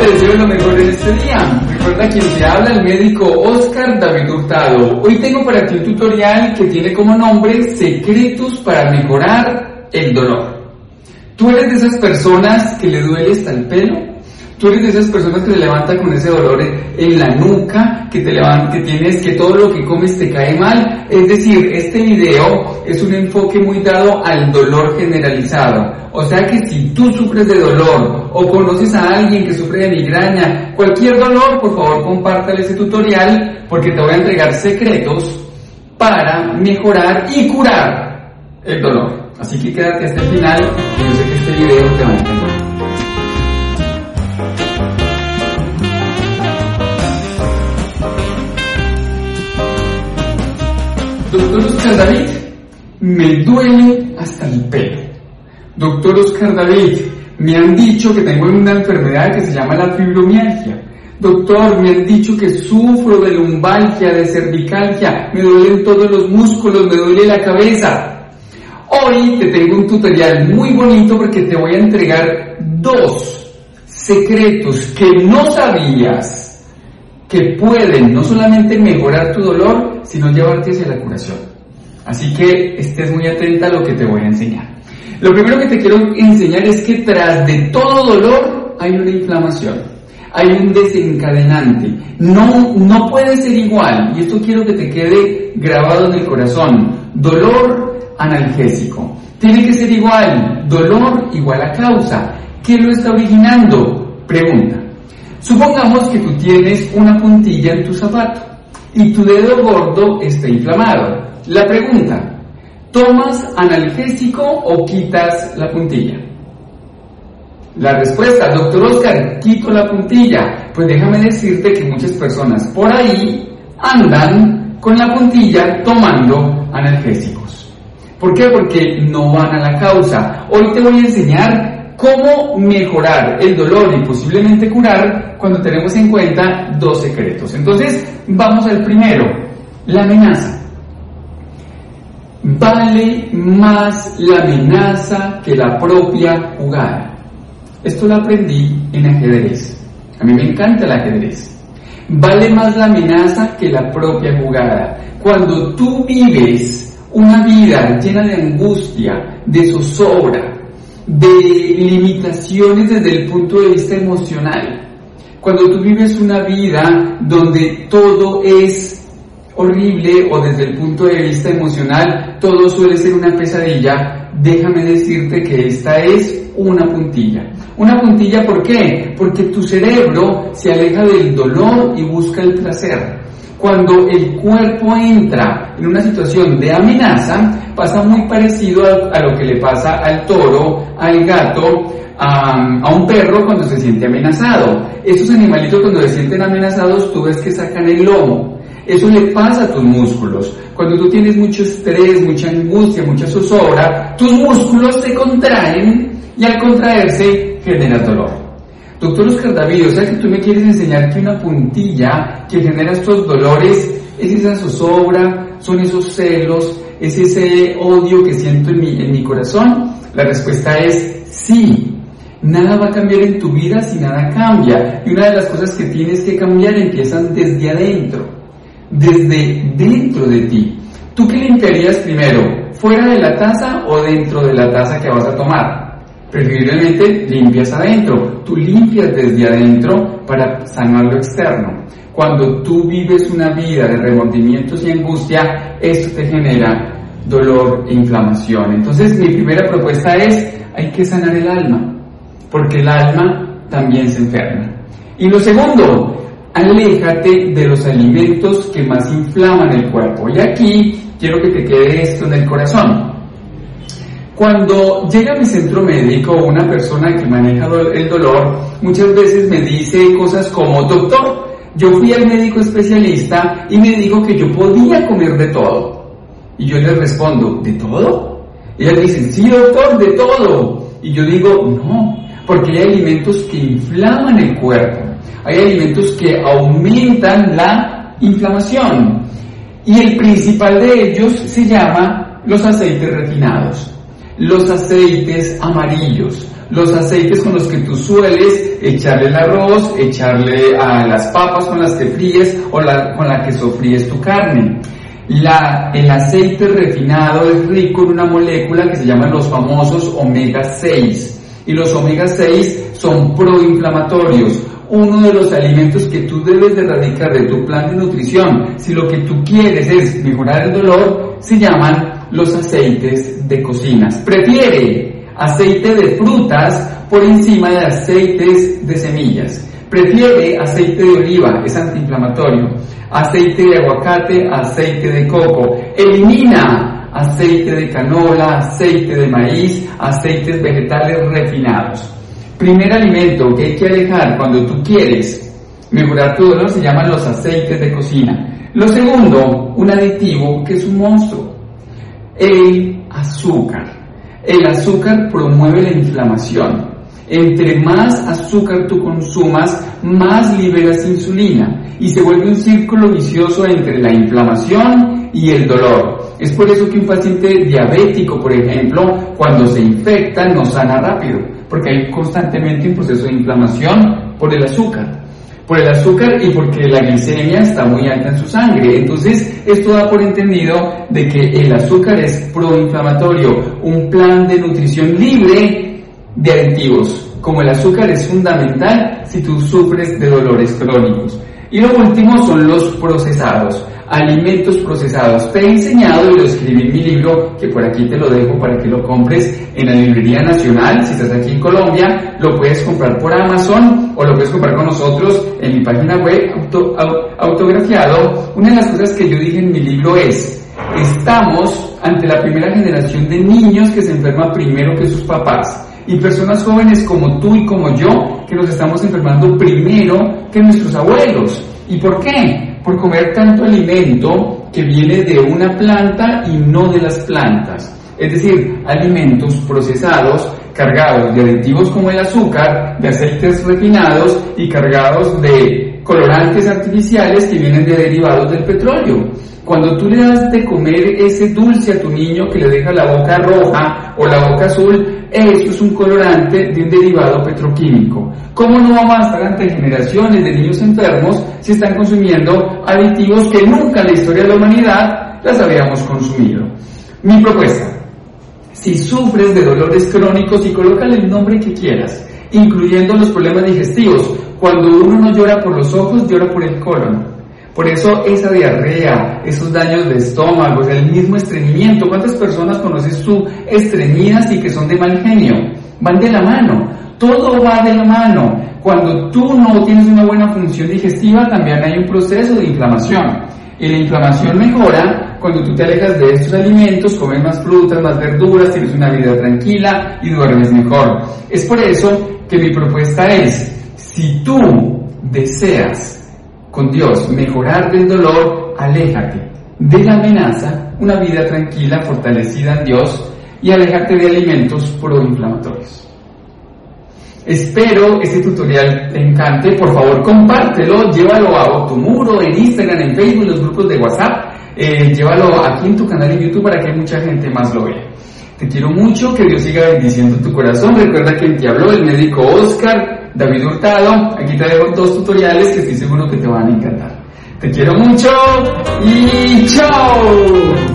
te deseo lo mejor en este día. Recuerda quien te habla, el médico Oscar David Hurtado. Hoy tengo para ti un tutorial que tiene como nombre Secretos para mejorar el dolor. ¿Tú eres de esas personas que le duele hasta el pelo? Tú eres de esas personas que se levanta con ese dolor en la nuca, que te levanta, que tienes, que todo lo que comes te cae mal. Es decir, este video es un enfoque muy dado al dolor generalizado. O sea que si tú sufres de dolor o conoces a alguien que sufre de migraña, cualquier dolor, por favor compártale ese tutorial porque te voy a entregar secretos para mejorar y curar el dolor. Así que quédate hasta el final yo sé que este video te va a encantar. Doctor Oscar David, me duele hasta el pelo. Doctor Oscar David, me han dicho que tengo una enfermedad que se llama la fibromialgia. Doctor, me han dicho que sufro de lumbalgia, de cervicalgia, me duelen todos los músculos, me duele la cabeza. Hoy te tengo un tutorial muy bonito porque te voy a entregar dos secretos que no sabías que pueden no solamente mejorar tu dolor, sino llevarte hacia la curación. Así que estés muy atenta a lo que te voy a enseñar. Lo primero que te quiero enseñar es que tras de todo dolor hay una inflamación, hay un desencadenante. No, no puede ser igual, y esto quiero que te quede grabado en el corazón. Dolor analgésico. Tiene que ser igual, dolor igual a causa. ¿Qué lo está originando? Pregunta. Supongamos que tú tienes una puntilla en tu zapato y tu dedo gordo está inflamado. La pregunta, ¿tomas analgésico o quitas la puntilla? La respuesta, doctor Oscar, quito la puntilla. Pues déjame decirte que muchas personas por ahí andan con la puntilla tomando analgésicos. ¿Por qué? Porque no van a la causa. Hoy te voy a enseñar cómo mejorar el dolor y posiblemente curar cuando tenemos en cuenta dos secretos. Entonces, vamos al primero, la amenaza. Vale más la amenaza que la propia jugada. Esto lo aprendí en ajedrez. A mí me encanta el ajedrez. Vale más la amenaza que la propia jugada. Cuando tú vives una vida llena de angustia, de zozobra, de limitaciones desde el punto de vista emocional. Cuando tú vives una vida donde todo es horrible o desde el punto de vista emocional todo suele ser una pesadilla, déjame decirte que esta es una puntilla. Una puntilla ¿por qué? Porque tu cerebro se aleja del dolor y busca el placer. Cuando el cuerpo entra en una situación de amenaza, pasa muy parecido a, lo que le pasa al toro, al gato, a, a, un perro cuando se siente amenazado. Estos animalitos cuando se sienten amenazados, tú ves que sacan el lomo. Eso le pasa a tus músculos. Cuando tú tienes mucho estrés, mucha angustia, mucha zozobra, tus músculos se contraen y al contraerse genera dolor. Doctor Oscar David, o que tú me quieres enseñar que una puntilla que genera estos dolores es esa zozobra, son esos celos, es ese odio que siento en mi, en mi corazón. La respuesta es sí. Nada va a cambiar en tu vida si nada cambia. Y una de las cosas que tienes que cambiar empiezan desde adentro, desde dentro de ti. ¿Tú qué limpiarías primero? ¿Fuera de la taza o dentro de la taza que vas a tomar? Preferiblemente limpias adentro. Tú limpias desde adentro para sanar lo externo. Cuando tú vives una vida de remordimientos y angustia, esto te genera dolor e inflamación. Entonces mi primera propuesta es, hay que sanar el alma, porque el alma también se enferma. Y lo segundo, aléjate de los alimentos que más inflaman el cuerpo. Y aquí quiero que te quede esto en el corazón. Cuando llega a mi centro médico una persona que maneja el dolor, muchas veces me dice cosas como, doctor, yo fui al médico especialista y me dijo que yo podía comer de todo. Y yo le respondo, ¿de todo? Y ella dice, sí, doctor, de todo. Y yo digo, no, porque hay alimentos que inflaman el cuerpo. Hay alimentos que aumentan la inflamación. Y el principal de ellos se llama los aceites refinados los aceites amarillos, los aceites con los que tú sueles echarle el arroz, echarle a las papas con las que fríes o con la que sofríes tu carne. El aceite refinado es rico en una molécula que se llama los famosos omega 6 y los omega 6 son proinflamatorios. Uno de los alimentos que tú debes de erradicar de tu plan de nutrición, si lo que tú quieres es mejorar el dolor, se llaman los aceites de cocinas. Prefiere aceite de frutas por encima de aceites de semillas. Prefiere aceite de oliva, es antiinflamatorio. Aceite de aguacate, aceite de coco. Elimina aceite de canola, aceite de maíz, aceites vegetales refinados. Primer alimento que hay que alejar cuando tú quieres mejorar tu dolor se llaman los aceites de cocina. Lo segundo, un aditivo que es un monstruo, el azúcar. El azúcar promueve la inflamación. Entre más azúcar tú consumas, más liberas insulina y se vuelve un círculo vicioso entre la inflamación y el dolor. Es por eso que un paciente diabético, por ejemplo, cuando se infecta no sana rápido porque hay constantemente un proceso de inflamación por el azúcar. Por el azúcar y porque la glicemia está muy alta en su sangre. Entonces, esto da por entendido de que el azúcar es proinflamatorio, un plan de nutrición libre de aditivos. Como el azúcar es fundamental si tú sufres de dolores crónicos. Y lo último son los procesados alimentos procesados. Te he enseñado y lo escribí en mi libro, que por aquí te lo dejo para que lo compres en la Librería Nacional. Si estás aquí en Colombia, lo puedes comprar por Amazon o lo puedes comprar con nosotros en mi página web autografiado. Una de las cosas que yo dije en mi libro es, estamos ante la primera generación de niños que se enferma primero que sus papás y personas jóvenes como tú y como yo que nos estamos enfermando primero que nuestros abuelos. ¿Y por qué? Por comer tanto alimento que viene de una planta y no de las plantas. Es decir, alimentos procesados, cargados de aditivos como el azúcar, de aceites refinados y cargados de colorantes artificiales que vienen de derivados del petróleo. Cuando tú le das de comer ese dulce a tu niño que le deja la boca roja o la boca azul, esto es un colorante de un derivado petroquímico. ¿Cómo no vamos a estar ante generaciones de niños enfermos si están consumiendo aditivos que nunca en la historia de la humanidad las habíamos consumido? Mi propuesta, si sufres de dolores crónicos y colócale el nombre que quieras, incluyendo los problemas digestivos, cuando uno no llora por los ojos, llora por el colon. Por eso esa diarrea, esos daños de estómago, el mismo estreñimiento, ¿cuántas personas conoces tú estreñidas y que son de mal genio? Van de la mano, todo va de la mano. Cuando tú no tienes una buena función digestiva, también hay un proceso de inflamación. Y la inflamación mejora cuando tú te alejas de estos alimentos, comes más frutas, más verduras, tienes una vida tranquila y duermes mejor. Es por eso que mi propuesta es, si tú deseas con Dios, mejorar del dolor, aléjate de la amenaza, una vida tranquila, fortalecida en Dios y aléjate de alimentos proinflamatorios. Espero este tutorial te encante, por favor compártelo, llévalo a tu muro, en Instagram, en Facebook, en los grupos de WhatsApp, eh, llévalo aquí en tu canal en YouTube para que mucha gente más lo vea. Te quiero mucho, que Dios siga bendiciendo tu corazón. Recuerda que te habló el médico Oscar David Hurtado. Aquí te dejo dos tutoriales que estoy seguro que te van a encantar. Te quiero mucho y chao.